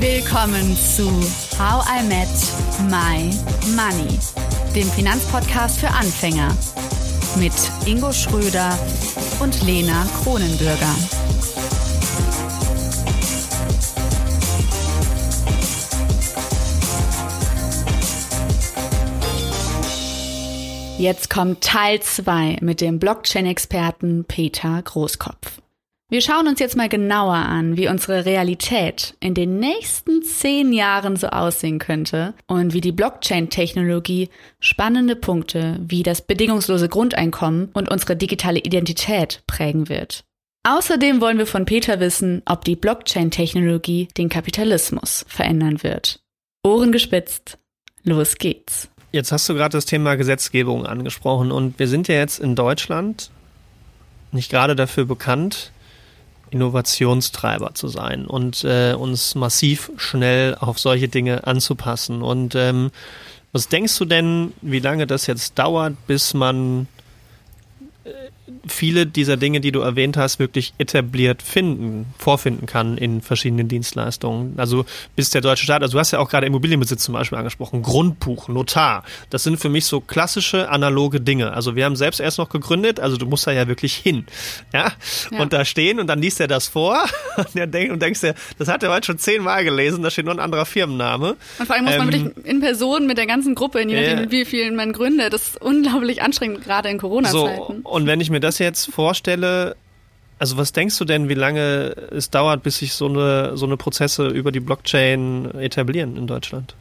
Willkommen zu How I Met My Money, dem Finanzpodcast für Anfänger mit Ingo Schröder und Lena Kronenbürger. Jetzt kommt Teil 2 mit dem Blockchain-Experten Peter Großkopf. Wir schauen uns jetzt mal genauer an, wie unsere Realität in den nächsten zehn Jahren so aussehen könnte und wie die Blockchain-Technologie spannende Punkte wie das bedingungslose Grundeinkommen und unsere digitale Identität prägen wird. Außerdem wollen wir von Peter wissen, ob die Blockchain-Technologie den Kapitalismus verändern wird. Ohren gespitzt, los geht's. Jetzt hast du gerade das Thema Gesetzgebung angesprochen und wir sind ja jetzt in Deutschland nicht gerade dafür bekannt, Innovationstreiber zu sein und äh, uns massiv schnell auf solche Dinge anzupassen. Und ähm, was denkst du denn, wie lange das jetzt dauert, bis man viele dieser Dinge, die du erwähnt hast, wirklich etabliert finden, vorfinden kann in verschiedenen Dienstleistungen. Also bis der deutsche Staat, also du hast ja auch gerade Immobilienbesitz zum Beispiel angesprochen, Grundbuch, Notar, das sind für mich so klassische analoge Dinge. Also wir haben selbst erst noch gegründet, also du musst da ja wirklich hin, ja, ja. und da stehen und dann liest er das vor und, denk, und denkst dir, das hat er heute schon zehnmal gelesen, da steht nur ein anderer Firmenname. Und vor allem muss man ähm, wirklich in Person mit der ganzen Gruppe, je nachdem, äh, wie vielen man gründet, das ist unglaublich anstrengend, gerade in Corona-Zeiten. So, und wenn ich mir das jetzt vorstelle, also was denkst du denn, wie lange es dauert, bis sich so eine, so eine Prozesse über die Blockchain etablieren in Deutschland?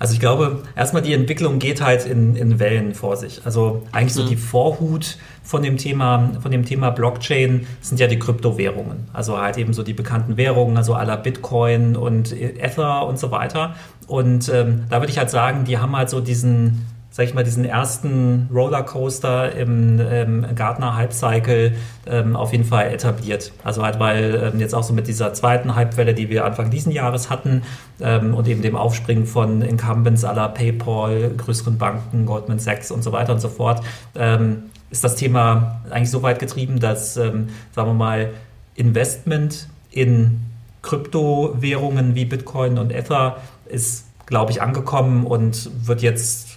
Also ich glaube, erstmal die Entwicklung geht halt in, in Wellen vor sich. Also eigentlich so mhm. die Vorhut von dem Thema, von dem Thema Blockchain sind ja die Kryptowährungen. Also halt eben so die bekannten Währungen, also aller Bitcoin und Ether und so weiter. Und ähm, da würde ich halt sagen, die haben halt so diesen sag ich mal, diesen ersten Rollercoaster im ähm, Gartner Hype-Cycle ähm, auf jeden Fall etabliert. Also halt, weil ähm, jetzt auch so mit dieser zweiten Hypewelle, die wir Anfang diesen Jahres hatten ähm, und eben dem Aufspringen von Incumbents aller PayPal, größeren Banken, Goldman Sachs und so weiter und so fort, ähm, ist das Thema eigentlich so weit getrieben, dass, ähm, sagen wir mal, Investment in Kryptowährungen wie Bitcoin und Ether ist, glaube ich, angekommen und wird jetzt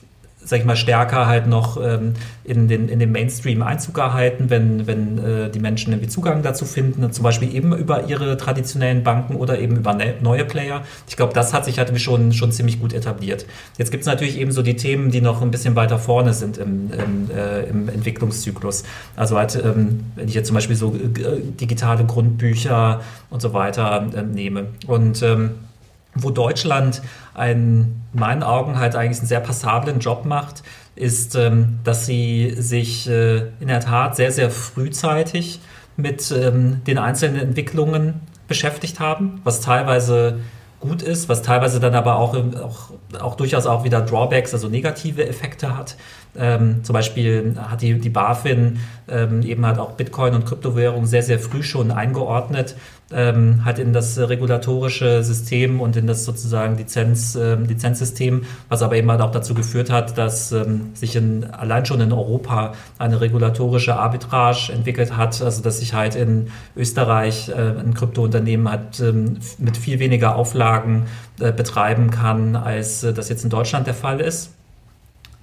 sag ich mal, stärker halt noch ähm, in, den, in den Mainstream Einzug erhalten, wenn, wenn äh, die Menschen irgendwie Zugang dazu finden, zum Beispiel eben über ihre traditionellen Banken oder eben über ne neue Player. Ich glaube, das hat sich halt schon, schon ziemlich gut etabliert. Jetzt gibt es natürlich eben so die Themen, die noch ein bisschen weiter vorne sind im, im, äh, im Entwicklungszyklus. Also halt, ähm, wenn ich jetzt zum Beispiel so äh, digitale Grundbücher und so weiter äh, nehme. Und ähm, wo Deutschland einen, in meinen Augen halt eigentlich einen sehr passablen Job macht, ist, ähm, dass sie sich äh, in der Tat sehr, sehr frühzeitig mit ähm, den einzelnen Entwicklungen beschäftigt haben, was teilweise gut ist, was teilweise dann aber auch, auch, auch durchaus auch wieder Drawbacks, also negative Effekte hat. Ähm, zum Beispiel hat die, die BaFin ähm, eben halt auch Bitcoin und Kryptowährungen sehr, sehr früh schon eingeordnet, ähm, hat in das regulatorische System und in das sozusagen Lizenz, äh, Lizenzsystem, was aber eben halt auch dazu geführt hat, dass ähm, sich in, allein schon in Europa eine regulatorische Arbitrage entwickelt hat, also dass sich halt in Österreich äh, ein Kryptounternehmen hat ähm, mit viel weniger Auflagen äh, betreiben kann, als äh, das jetzt in Deutschland der Fall ist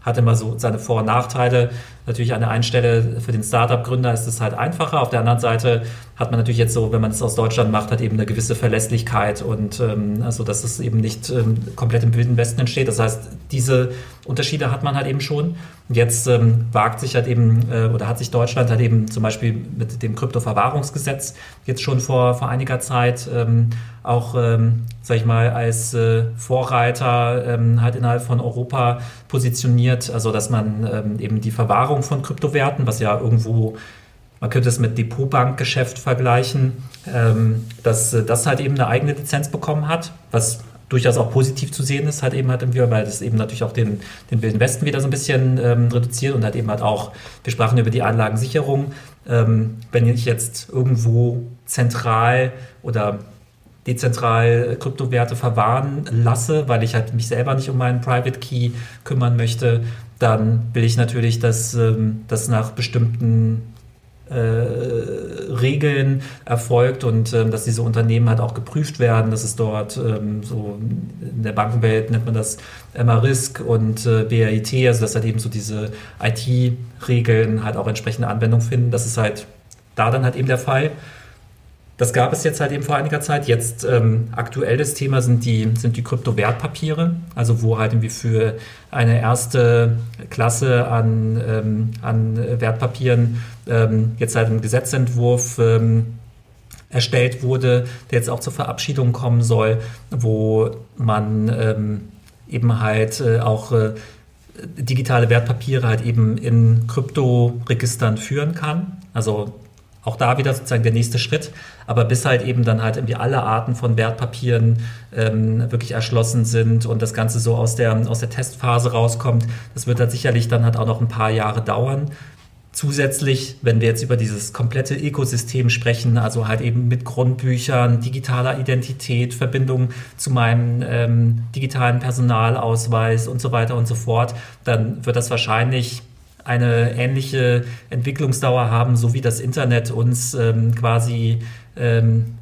hat immer so seine Vor- und Nachteile. Natürlich an der einen Stelle für den Startup-Gründer ist es halt einfacher. Auf der anderen Seite hat man natürlich jetzt so, wenn man es aus Deutschland macht, hat eben eine gewisse Verlässlichkeit und ähm, also dass es eben nicht ähm, komplett im Wilden Westen entsteht. Das heißt, diese Unterschiede hat man halt eben schon. Und jetzt ähm, wagt sich halt eben äh, oder hat sich Deutschland halt eben zum Beispiel mit dem Kryptoverwahrungsgesetz jetzt schon vor, vor einiger Zeit ähm, auch, ähm, sag ich mal, als äh, Vorreiter ähm, halt innerhalb von Europa positioniert. Also dass man ähm, eben die Verwahrung von Kryptowerten, was ja irgendwo man könnte es mit Depotbankgeschäft vergleichen, ähm, dass äh, das halt eben eine eigene Lizenz bekommen hat, was durchaus auch positiv zu sehen ist, halt eben halt irgendwie, weil das eben natürlich auch den, den Wilden Westen wieder so ein bisschen ähm, reduziert und halt eben halt auch, wir sprachen über die Anlagensicherung. Ähm, wenn ich jetzt irgendwo zentral oder dezentral Kryptowerte verwahren lasse, weil ich halt mich selber nicht um meinen Private Key kümmern möchte, dann will ich natürlich, dass ähm, das nach bestimmten Regeln erfolgt und ähm, dass diese Unternehmen halt auch geprüft werden. Das ist dort ähm, so in der Bankenwelt nennt man das MA-Risk und äh, BRIT, also dass halt eben so diese IT-Regeln halt auch entsprechende Anwendung finden. Das ist halt da dann halt eben der Fall. Das gab es jetzt halt eben vor einiger Zeit. Jetzt ähm, aktuelles Thema sind die, sind die Kryptowertpapiere, also wo halt irgendwie für eine erste Klasse an, ähm, an Wertpapieren ähm, jetzt halt ein Gesetzentwurf ähm, erstellt wurde, der jetzt auch zur Verabschiedung kommen soll, wo man ähm, eben halt äh, auch äh, digitale Wertpapiere halt eben in Kryptoregistern führen kann. Also auch da wieder sozusagen der nächste Schritt, aber bis halt eben dann halt irgendwie alle Arten von Wertpapieren ähm, wirklich erschlossen sind und das Ganze so aus der, aus der Testphase rauskommt, das wird halt sicherlich dann halt auch noch ein paar Jahre dauern. Zusätzlich, wenn wir jetzt über dieses komplette Ökosystem sprechen, also halt eben mit Grundbüchern, digitaler Identität, Verbindung zu meinem ähm, digitalen Personalausweis und so weiter und so fort, dann wird das wahrscheinlich eine ähnliche Entwicklungsdauer haben, so wie das Internet uns ähm, quasi ähm,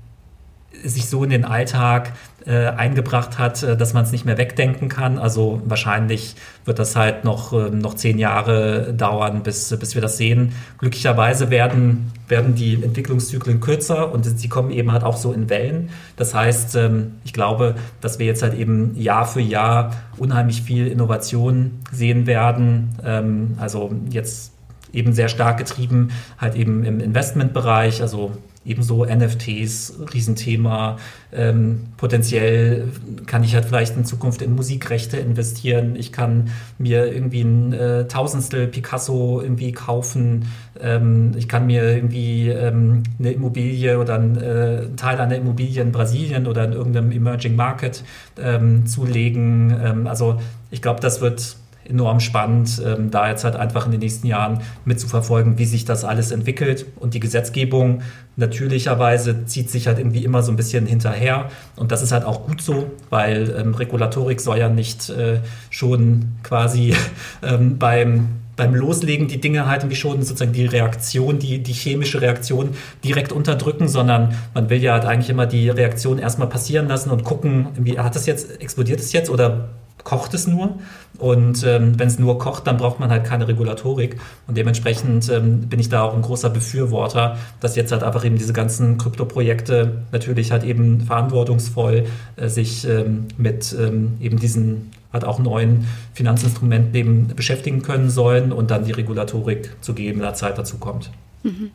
sich so in den Alltag äh, eingebracht hat, äh, dass man es nicht mehr wegdenken kann. Also wahrscheinlich wird das halt noch, äh, noch zehn Jahre dauern, bis, bis wir das sehen. Glücklicherweise werden, werden die Entwicklungszyklen kürzer und sie kommen eben halt auch so in Wellen. Das heißt, ähm, ich glaube, dass wir jetzt halt eben Jahr für Jahr unheimlich viel Innovation sehen werden. Ähm, also jetzt eben sehr stark getrieben, halt eben im Investmentbereich, also ebenso NFTs, Riesenthema. Ähm, potenziell kann ich halt vielleicht in Zukunft in Musikrechte investieren. Ich kann mir irgendwie ein äh, Tausendstel Picasso irgendwie kaufen. Ähm, ich kann mir irgendwie ähm, eine Immobilie oder ein, äh, einen Teil einer Immobilie in Brasilien oder in irgendeinem Emerging Market ähm, zulegen. Ähm, also ich glaube, das wird enorm spannend, ähm, da jetzt halt einfach in den nächsten Jahren mitzuverfolgen, wie sich das alles entwickelt. Und die Gesetzgebung natürlicherweise zieht sich halt irgendwie immer so ein bisschen hinterher. Und das ist halt auch gut so, weil ähm, Regulatorik soll ja nicht äh, schon quasi ähm, beim beim Loslegen die Dinge halt irgendwie schon sozusagen die Reaktion, die, die chemische Reaktion direkt unterdrücken, sondern man will ja halt eigentlich immer die Reaktion erstmal passieren lassen und gucken, wie hat das jetzt, explodiert es jetzt oder kocht es nur. Und ähm, wenn es nur kocht, dann braucht man halt keine Regulatorik. Und dementsprechend ähm, bin ich da auch ein großer Befürworter, dass jetzt halt einfach eben diese ganzen Krypto-Projekte natürlich halt eben verantwortungsvoll äh, sich ähm, mit ähm, eben diesen halt auch neuen Finanzinstrumenten eben beschäftigen können sollen und dann die Regulatorik zu gegebener Zeit dazu kommt. Mhm.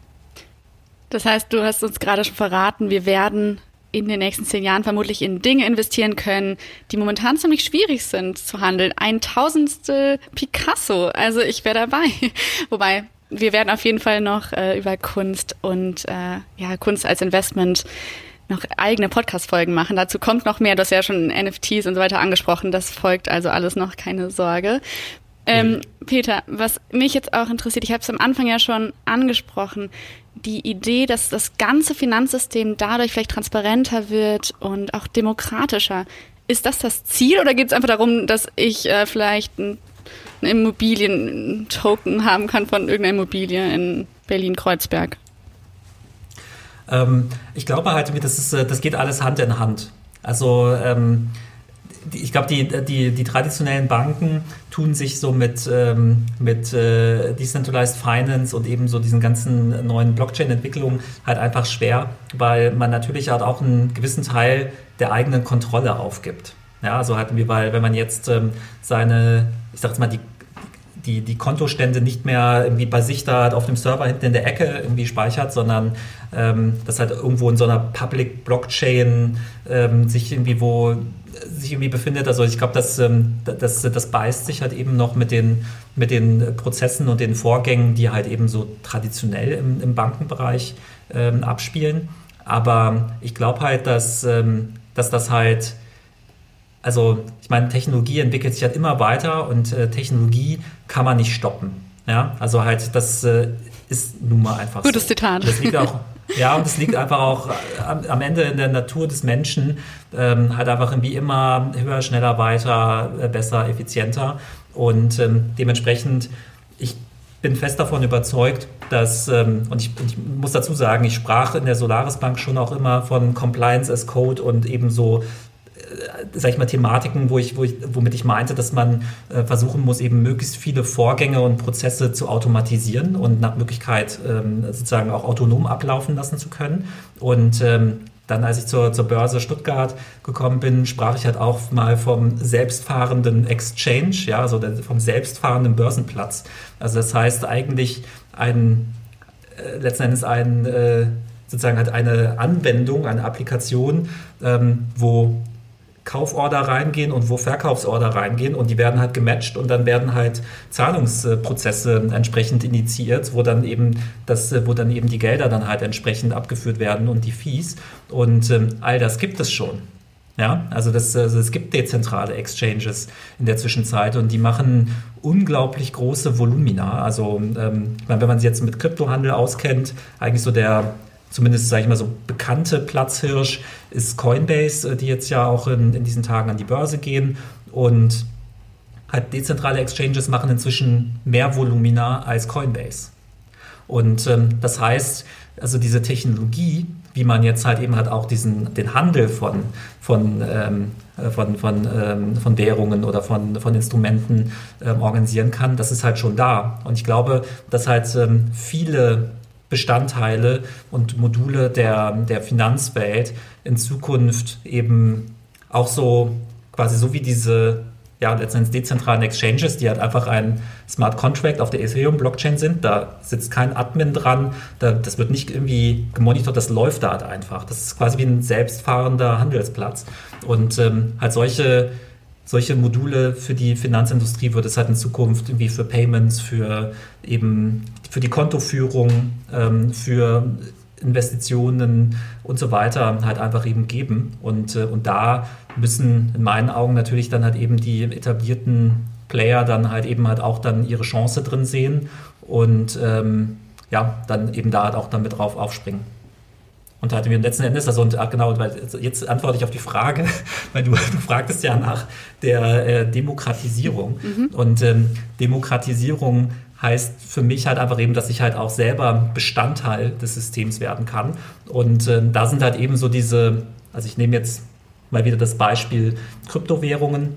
Das heißt, du hast uns gerade schon verraten, wir werden in den nächsten zehn Jahren vermutlich in Dinge investieren können, die momentan ziemlich schwierig sind zu handeln. Ein Tausendstel Picasso, also ich wäre dabei. Wobei, wir werden auf jeden Fall noch äh, über Kunst und äh, ja, Kunst als Investment noch eigene Podcast-Folgen machen. Dazu kommt noch mehr. Du hast ja schon NFTs und so weiter angesprochen. Das folgt also alles noch, keine Sorge. Ähm, Peter, was mich jetzt auch interessiert, ich habe es am Anfang ja schon angesprochen, die Idee, dass das ganze Finanzsystem dadurch vielleicht transparenter wird und auch demokratischer. Ist das das Ziel oder geht es einfach darum, dass ich äh, vielleicht ein, ein Immobilien-Token haben kann von irgendeiner Immobilie in Berlin-Kreuzberg? Ähm, ich glaube halt, das, ist, äh, das geht alles Hand in Hand. Also ähm, ich glaube, die, die, die traditionellen Banken tun sich so mit, ähm, mit äh, Decentralized Finance und eben so diesen ganzen neuen Blockchain-Entwicklungen halt einfach schwer, weil man natürlich halt auch einen gewissen Teil der eigenen Kontrolle aufgibt. Ja, also hatten wir, weil wenn man jetzt ähm, seine, ich sag jetzt mal, die die, die Kontostände nicht mehr irgendwie bei sich da auf dem Server hinten in der Ecke irgendwie speichert, sondern ähm, das halt irgendwo in so einer Public Blockchain ähm, sich irgendwie wo sich irgendwie befindet. Also ich glaube, das, ähm, das, das beißt sich halt eben noch mit den, mit den Prozessen und den Vorgängen, die halt eben so traditionell im, im Bankenbereich ähm, abspielen. Aber ich glaube halt, dass, ähm, dass das halt, also ich meine, Technologie entwickelt sich halt immer weiter und äh, Technologie kann man nicht stoppen. Ja, also halt, das äh, ist nun mal einfach Gutes so. Zitat. Das liegt auch, ja, und es liegt einfach auch am, am, Ende in der Natur des Menschen, ähm, halt einfach irgendwie immer höher, schneller, weiter, äh, besser, effizienter. Und ähm, dementsprechend, ich bin fest davon überzeugt, dass, ähm, und ich, ich, muss dazu sagen, ich sprach in der Solaris Bank schon auch immer von Compliance as Code und ebenso äh, sag ich mal, Thematiken, wo ich, wo ich, womit ich meinte, dass man äh, versuchen muss, eben möglichst viele Vorgänge und Prozesse zu automatisieren und nach Möglichkeit ähm, sozusagen auch autonom ablaufen lassen zu können. Und ähm, dann, als ich zur, zur Börse Stuttgart gekommen bin, sprach ich halt auch mal vom selbstfahrenden Exchange, ja, also vom selbstfahrenden Börsenplatz. Also das heißt eigentlich ein, äh, letzten Endes ein, äh, sozusagen halt eine Anwendung, eine Applikation, ähm, wo Kauforder reingehen und wo Verkaufsorder reingehen und die werden halt gematcht und dann werden halt Zahlungsprozesse entsprechend initiiert, wo dann eben das, wo dann eben die Gelder dann halt entsprechend abgeführt werden und die Fees und ähm, all das gibt es schon. Ja, also, das, also es gibt dezentrale Exchanges in der Zwischenzeit und die machen unglaublich große Volumina. Also ähm, wenn man sich jetzt mit Kryptohandel auskennt, eigentlich so der zumindest, sage ich mal, so bekannte Platzhirsch ist Coinbase, äh, die jetzt ja auch in, in diesen Tagen an die Börse gehen. Und halt dezentrale Exchanges machen inzwischen mehr Volumina als Coinbase. Und ähm, das heißt, also diese Technologie, wie man jetzt halt eben halt auch diesen, den Handel von, von, ähm, äh, von, von, ähm, von Währungen oder von, von Instrumenten ähm, organisieren kann, das ist halt schon da. Und ich glaube, dass halt ähm, viele Bestandteile und Module der, der Finanzwelt in Zukunft eben auch so quasi so wie diese ja, letztendlich dezentralen Exchanges, die halt einfach ein Smart Contract auf der Ethereum-Blockchain sind. Da sitzt kein Admin dran, da, das wird nicht irgendwie gemonitort, das läuft da halt einfach. Das ist quasi wie ein selbstfahrender Handelsplatz. Und ähm, halt solche solche Module für die Finanzindustrie wird es halt in Zukunft irgendwie für Payments, für eben für die Kontoführung, ähm, für Investitionen und so weiter halt einfach eben geben. Und, äh, und da müssen in meinen Augen natürlich dann halt eben die etablierten Player dann halt eben halt auch dann ihre Chance drin sehen und ähm, ja, dann eben da halt auch dann mit drauf aufspringen. Und da hatten wir letzten Endes, also und, genau, weil jetzt antworte ich auf die Frage, weil du, du fragtest ja nach der äh, Demokratisierung. Mhm. Und ähm, Demokratisierung heißt für mich halt einfach eben, dass ich halt auch selber Bestandteil des Systems werden kann. Und ähm, da sind halt eben so diese, also ich nehme jetzt mal wieder das Beispiel Kryptowährungen.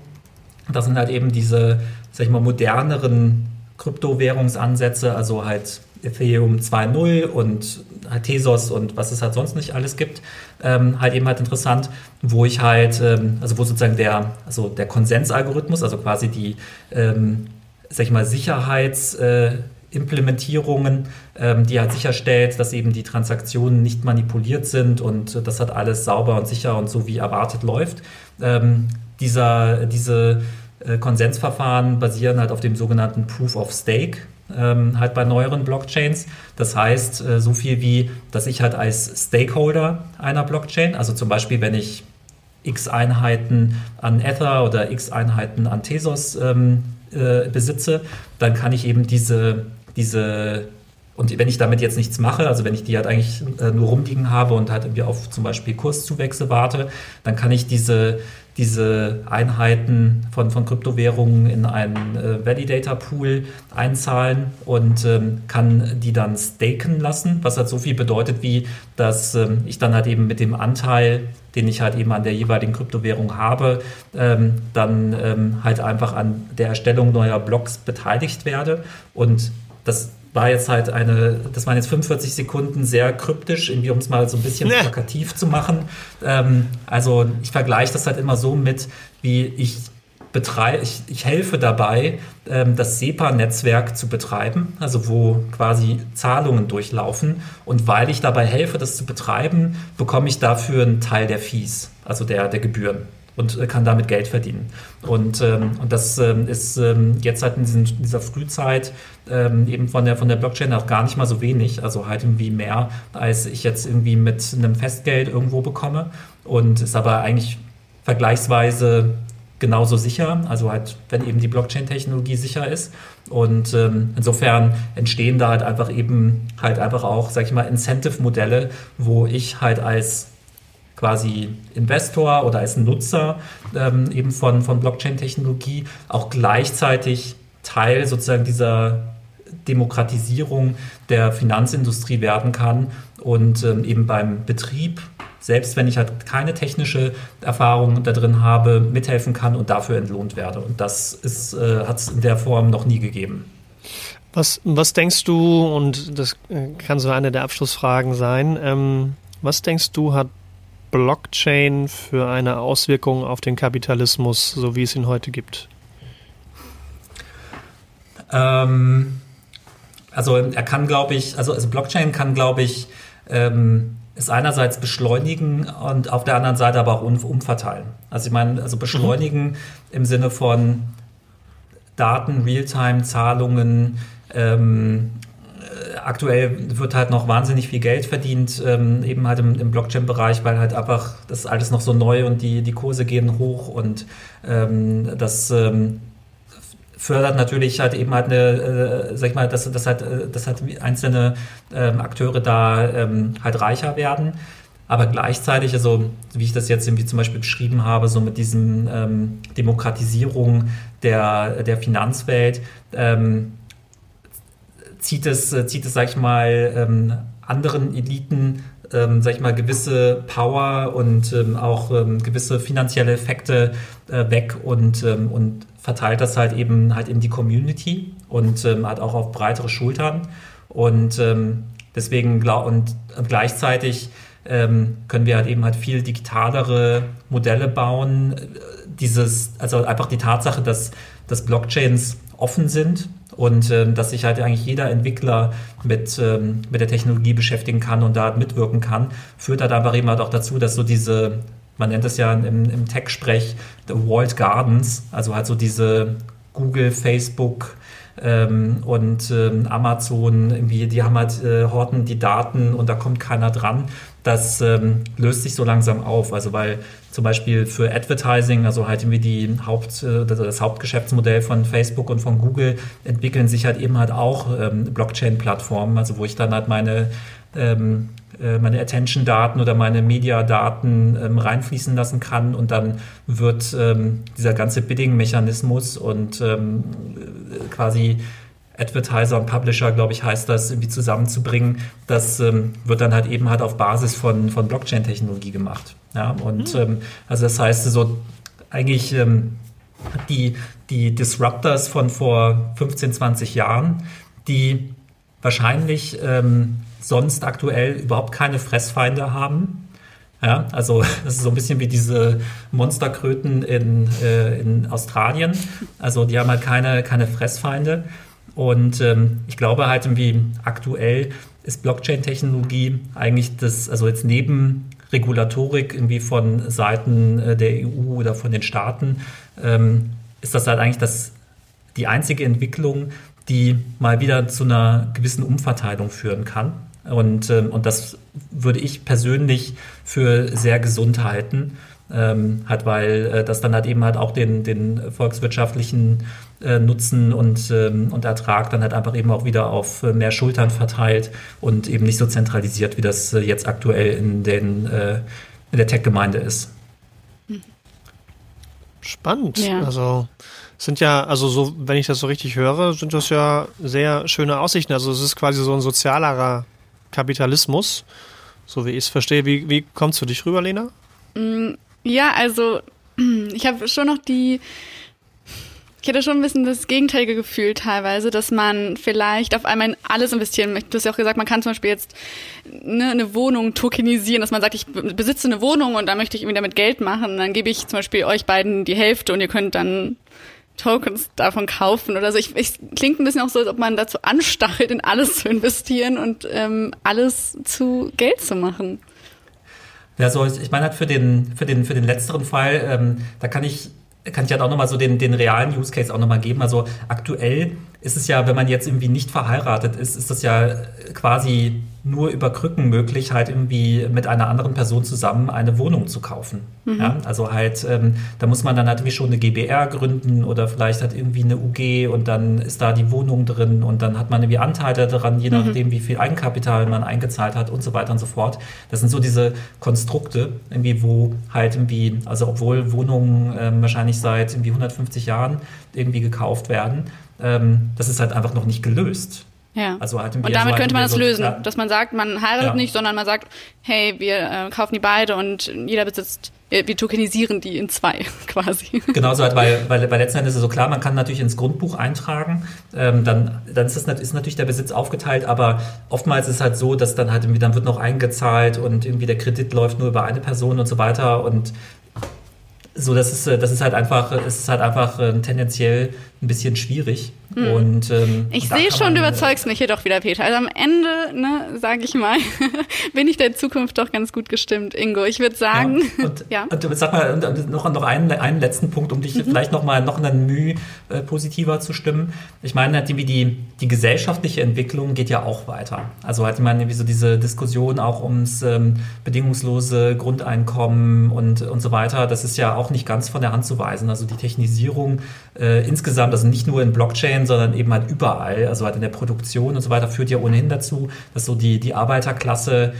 Da sind halt eben diese, sag ich mal, moderneren Kryptowährungsansätze, also halt Ethereum 2.0 und Tezos und was es halt sonst nicht alles gibt, ähm, halt eben halt interessant, wo ich halt, ähm, also wo sozusagen der, also der Konsensalgorithmus, also quasi die, ähm, sag ich mal, Sicherheitsimplementierungen, äh, ähm, die halt sicherstellt, dass eben die Transaktionen nicht manipuliert sind und das hat alles sauber und sicher und so wie erwartet läuft. Ähm, dieser, diese äh, Konsensverfahren basieren halt auf dem sogenannten Proof of Stake ähm, halt bei neueren Blockchains. Das heißt, äh, so viel wie, dass ich halt als Stakeholder einer Blockchain, also zum Beispiel, wenn ich x Einheiten an Ether oder x Einheiten an Tezos ähm, äh, besitze, dann kann ich eben diese, diese und wenn ich damit jetzt nichts mache, also wenn ich die halt eigentlich äh, nur rumliegen habe und halt irgendwie auf zum Beispiel Kurszuwächse warte, dann kann ich diese, diese Einheiten von, von Kryptowährungen in einen äh, Validator-Pool einzahlen und ähm, kann die dann staken lassen, was halt so viel bedeutet, wie dass ähm, ich dann halt eben mit dem Anteil, den ich halt eben an der jeweiligen Kryptowährung habe, ähm, dann ähm, halt einfach an der Erstellung neuer Blocks beteiligt werde. Und das war jetzt halt eine, das waren jetzt 45 Sekunden sehr kryptisch, irgendwie um es mal so ein bisschen nee. plakativ zu machen. Ähm, also ich vergleiche das halt immer so mit, wie ich betreibe, ich, ich helfe dabei, ähm, das SEPA-Netzwerk zu betreiben, also wo quasi Zahlungen durchlaufen. Und weil ich dabei helfe, das zu betreiben, bekomme ich dafür einen Teil der Fees, also der, der Gebühren und äh, kann damit Geld verdienen. Und, ähm, und das ähm, ist ähm, jetzt halt in, diesen, dieser Frühzeit ähm, eben von der, von der Blockchain auch gar nicht mal so wenig, also halt irgendwie mehr, als ich jetzt irgendwie mit einem Festgeld irgendwo bekomme und ist aber eigentlich vergleichsweise genauso sicher, also halt, wenn eben die Blockchain-Technologie sicher ist. Und ähm, insofern entstehen da halt einfach eben halt einfach auch, sag ich mal, Incentive-Modelle, wo ich halt als quasi Investor oder als Nutzer ähm, eben von, von Blockchain-Technologie auch gleichzeitig Teil sozusagen dieser Demokratisierung der Finanzindustrie werden kann und ähm, eben beim Betrieb selbst wenn ich halt keine technische Erfahrung da drin habe, mithelfen kann und dafür entlohnt werde. Und das äh, hat es in der Form noch nie gegeben. Was, was denkst du, und das äh, kann so eine der Abschlussfragen sein, ähm, was denkst du, hat Blockchain für eine Auswirkung auf den Kapitalismus, so wie es ihn heute gibt? Ähm, also er kann, glaube ich, also, also Blockchain kann, glaube ich, ähm, ist einerseits beschleunigen und auf der anderen Seite aber auch um, umverteilen. Also ich meine, also beschleunigen mhm. im Sinne von Daten, Realtime, Zahlungen. Ähm, äh, aktuell wird halt noch wahnsinnig viel Geld verdient, ähm, eben halt im, im Blockchain-Bereich, weil halt einfach das alles noch so neu und die, die Kurse gehen hoch und ähm, das ähm, fördert natürlich halt eben halt eine, äh, sag ich mal, dass, dass halt, äh, dass halt einzelne ähm, Akteure da ähm, halt reicher werden. Aber gleichzeitig, also wie ich das jetzt irgendwie zum Beispiel beschrieben habe, so mit diesem ähm, Demokratisierung der, der Finanzwelt, ähm, zieht es, zieht es, sag ich mal, ähm, anderen Eliten, ähm, sag ich mal, gewisse Power und ähm, auch ähm, gewisse finanzielle Effekte äh, weg und, ähm, und verteilt das halt eben halt in die Community und ähm, hat auch auf breitere Schultern. Und deswegen und gleichzeitig können wir halt eben halt viel digitalere Modelle bauen. Dieses, also einfach die Tatsache, dass, dass Blockchains offen sind und ähm, dass sich halt eigentlich jeder Entwickler mit, ähm, mit der Technologie beschäftigen kann und da mitwirken kann, führt halt einfach eben halt auch dazu, dass so diese man nennt es ja im, im Tech-Sprech The Walled Gardens, also halt so diese Google, Facebook ähm, und ähm, Amazon, irgendwie, die haben halt, äh, horten die Daten und da kommt keiner dran. Das ähm, löst sich so langsam auf, also weil zum Beispiel für Advertising, also halt irgendwie die Haupt, äh, das Hauptgeschäftsmodell von Facebook und von Google entwickeln sich halt eben halt auch ähm, Blockchain-Plattformen, also wo ich dann halt meine ähm, äh, meine Attention-Daten oder meine Media-Daten ähm, reinfließen lassen kann und dann wird ähm, dieser ganze Bidding-Mechanismus und ähm, quasi Advertiser und Publisher, glaube ich, heißt das, irgendwie zusammenzubringen. Das ähm, wird dann halt eben halt auf Basis von, von Blockchain-Technologie gemacht. Ja, und mhm. also das heißt, so eigentlich ähm, die, die Disruptors von vor 15, 20 Jahren, die wahrscheinlich ähm, sonst aktuell überhaupt keine Fressfeinde haben. Ja, also das ist so ein bisschen wie diese Monsterkröten in, äh, in Australien. Also die haben halt keine, keine Fressfeinde. Und ähm, ich glaube halt irgendwie aktuell ist Blockchain-Technologie eigentlich das, also jetzt neben Regulatorik irgendwie von Seiten äh, der EU oder von den Staaten, ähm, ist das halt eigentlich das, die einzige Entwicklung, die mal wieder zu einer gewissen Umverteilung führen kann. Und, ähm, und das würde ich persönlich für sehr gesund halten. Ähm, halt, weil äh, das dann halt eben halt auch den, den volkswirtschaftlichen äh, Nutzen und, ähm, und Ertrag dann halt einfach eben auch wieder auf äh, mehr Schultern verteilt und eben nicht so zentralisiert, wie das äh, jetzt aktuell in, den, äh, in der Tech-Gemeinde ist. Spannend. Ja. Also sind ja, also so, wenn ich das so richtig höre, sind das ja sehr schöne Aussichten. Also es ist quasi so ein sozialerer Kapitalismus, so wie ich es verstehe. Wie, wie kommt es für dich rüber, Lena? Mm, ja, also ich habe schon noch die, ich hätte schon ein bisschen das gegenteilige Gefühl teilweise, dass man vielleicht auf einmal in alles investieren möchte. Du hast ja auch gesagt, man kann zum Beispiel jetzt ne, eine Wohnung tokenisieren, dass man sagt, ich besitze eine Wohnung und da möchte ich irgendwie damit Geld machen. Dann gebe ich zum Beispiel euch beiden die Hälfte und ihr könnt dann Tokens davon kaufen oder so. Ich, ich klingt ein bisschen auch so, als ob man dazu anstachelt, in alles zu investieren und ähm, alles zu Geld zu machen. Ja, so ich meine halt für den für den für den letzteren Fall, ähm, da kann ich kann ich halt auch nochmal so den, den realen Use Case auch nochmal geben. Also aktuell ist es ja, wenn man jetzt irgendwie nicht verheiratet ist, ist das ja quasi nur über Krücken möglich, halt irgendwie mit einer anderen Person zusammen eine Wohnung zu kaufen. Mhm. Ja, also halt, ähm, da muss man dann halt wie schon eine GBR gründen oder vielleicht halt irgendwie eine UG und dann ist da die Wohnung drin und dann hat man irgendwie Anteile daran, je mhm. nachdem, wie viel Eigenkapital man eingezahlt hat und so weiter und so fort. Das sind so diese Konstrukte, irgendwie, wo halt irgendwie, also obwohl Wohnungen ähm, wahrscheinlich seit irgendwie 150 Jahren irgendwie gekauft werden, ähm, das ist halt einfach noch nicht gelöst. Ja. Also halt und damit könnte man das so, lösen, ja. dass man sagt, man heiratet ja. nicht, sondern man sagt, hey, wir äh, kaufen die beide und jeder besitzt wir tokenisieren die in zwei quasi. Genau so, halt, weil, weil, weil letzten Endes ist es so klar, man kann natürlich ins Grundbuch eintragen, ähm, dann, dann ist, das, ist natürlich der Besitz aufgeteilt, aber oftmals ist es halt so, dass dann halt irgendwie, dann wird noch eingezahlt und irgendwie der Kredit läuft nur über eine Person und so weiter und so, das ist, äh, das ist halt einfach, es ist halt einfach äh, tendenziell ein bisschen schwierig. Hm. Und, ähm, ich sehe schon, du überzeugst mich hier doch wieder, Peter. Also am Ende, ne, sage ich mal, bin ich der Zukunft doch ganz gut gestimmt, Ingo. Ich würde sagen, ja. Und, ja. und sag mal und noch, noch einen, einen letzten Punkt, um dich mhm. vielleicht noch mal noch ein Mühe äh, positiver zu stimmen. Ich meine, halt, die, die gesellschaftliche Entwicklung geht ja auch weiter. Also halt, ich meine, wie so diese Diskussion auch ums ähm, bedingungslose Grundeinkommen und, und so weiter, das ist ja auch nicht ganz von der Hand zu weisen. Also die Technisierung äh, insgesamt, also nicht nur in Blockchain, sondern eben halt überall, also halt in der Produktion und so weiter, führt ja ohnehin dazu, dass so die, die Arbeiterklasse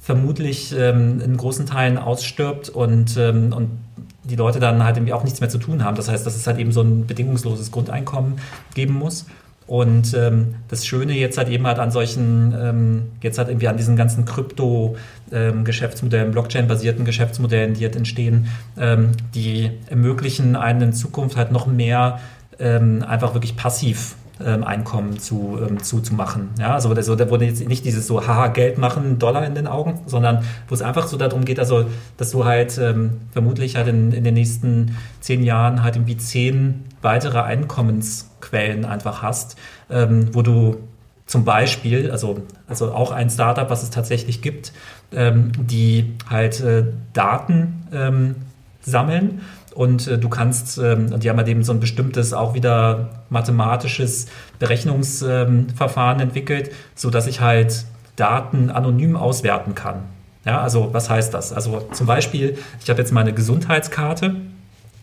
vermutlich ähm, in großen Teilen ausstirbt und, ähm, und die Leute dann halt irgendwie auch nichts mehr zu tun haben. Das heißt, dass es halt eben so ein bedingungsloses Grundeinkommen geben muss. Und ähm, das Schöne jetzt halt eben halt an solchen, ähm, jetzt halt irgendwie an diesen ganzen Krypto-Geschäftsmodellen, ähm, Blockchain-basierten Geschäftsmodellen, die jetzt entstehen, ähm, die ermöglichen einen in Zukunft halt noch mehr ähm, einfach wirklich passiv ähm, Einkommen zu, ähm, zu, zu machen. Ja, also da, da wurde jetzt nicht dieses so, haha, Geld machen, Dollar in den Augen, sondern wo es einfach so darum geht, also, dass du halt ähm, vermutlich halt in, in den nächsten zehn Jahren halt irgendwie zehn weitere Einkommensquellen einfach hast, ähm, wo du zum Beispiel, also, also auch ein Startup, was es tatsächlich gibt, ähm, die halt äh, Daten ähm, sammeln und äh, du kannst, ähm, die haben halt eben so ein bestimmtes, auch wieder mathematisches Berechnungsverfahren ähm, entwickelt, sodass ich halt Daten anonym auswerten kann. Ja, also was heißt das? Also zum Beispiel, ich habe jetzt meine Gesundheitskarte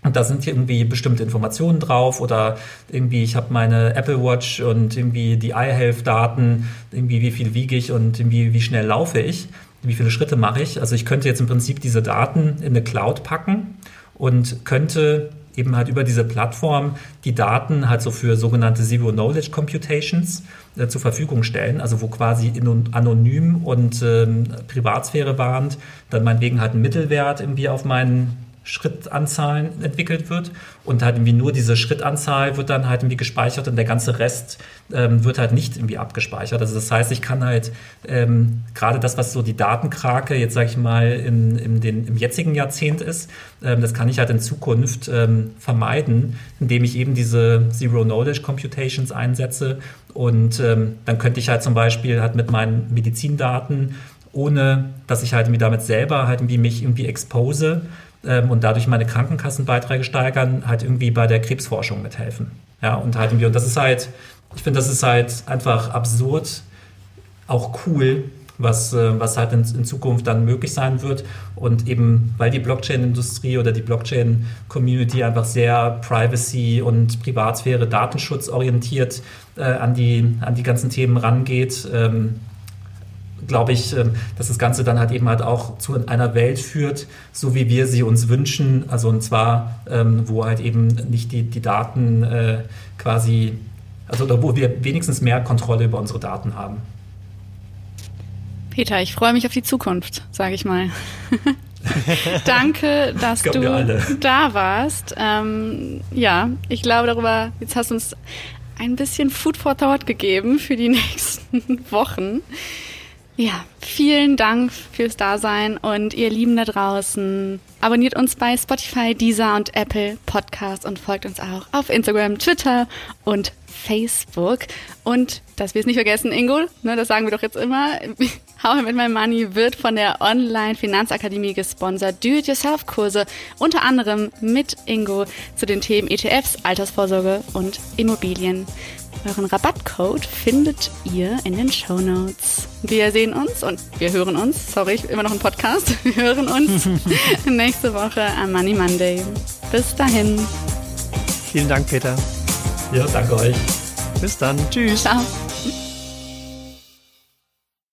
und da sind irgendwie bestimmte Informationen drauf oder irgendwie ich habe meine Apple Watch und irgendwie die iHealth-Daten, irgendwie wie viel wiege ich und irgendwie wie schnell laufe ich, wie viele Schritte mache ich. Also ich könnte jetzt im Prinzip diese Daten in eine Cloud packen und könnte eben halt über diese Plattform die Daten halt so für sogenannte Zero Knowledge Computations äh, zur Verfügung stellen, also wo quasi anonym und ähm, Privatsphäre warnt, dann meinetwegen halt ein Mittelwert irgendwie auf meinen Schrittanzahlen entwickelt wird und halt irgendwie nur diese Schrittanzahl wird dann halt irgendwie gespeichert und der ganze Rest ähm, wird halt nicht irgendwie abgespeichert. Also das heißt, ich kann halt ähm, gerade das, was so die Datenkrake jetzt sage ich mal in, in den, im jetzigen Jahrzehnt ist, ähm, das kann ich halt in Zukunft ähm, vermeiden, indem ich eben diese Zero-Knowledge Computations einsetze und ähm, dann könnte ich halt zum Beispiel halt mit meinen Medizindaten ohne dass ich halt irgendwie damit selber halt irgendwie mich irgendwie expose, ähm, und dadurch meine Krankenkassenbeiträge steigern, halt irgendwie bei der Krebsforschung mithelfen. Ja, und halt irgendwie, und das ist halt, ich finde, das ist halt einfach absurd, auch cool, was, äh, was halt in, in, Zukunft dann möglich sein wird. Und eben, weil die Blockchain-Industrie oder die Blockchain-Community einfach sehr Privacy- und Privatsphäre, Datenschutz orientiert äh, an, die, an die ganzen Themen rangeht, ähm, glaube ich, ähm, dass das Ganze dann halt eben halt auch zu einer Welt führt, so wie wir sie uns wünschen. Also und zwar, ähm, wo halt eben nicht die, die Daten äh, quasi, also wo wir wenigstens mehr Kontrolle über unsere Daten haben. Peter, ich freue mich auf die Zukunft, sage ich mal. Danke, dass du da warst. Ähm, ja, ich glaube darüber, jetzt hast du uns ein bisschen Food for Thought gegeben für die nächsten Wochen. Ja, vielen Dank fürs Dasein und ihr Lieben da draußen. Abonniert uns bei Spotify, Deezer und Apple Podcast und folgt uns auch auf Instagram, Twitter und Facebook. Und, dass wir es nicht vergessen, Ingo, ne, das sagen wir doch jetzt immer, How mit My Money wird von der Online-Finanzakademie gesponsert. Do-it-yourself-Kurse, unter anderem mit Ingo zu den Themen ETFs, Altersvorsorge und Immobilien. Euren Rabattcode findet ihr in den Show Notes. Wir sehen uns und wir hören uns, sorry, immer noch ein Podcast, wir hören uns nächste Woche am Money Monday. Bis dahin. Vielen Dank, Peter. Ja, danke euch. Bis dann. Tschüss. Ciao.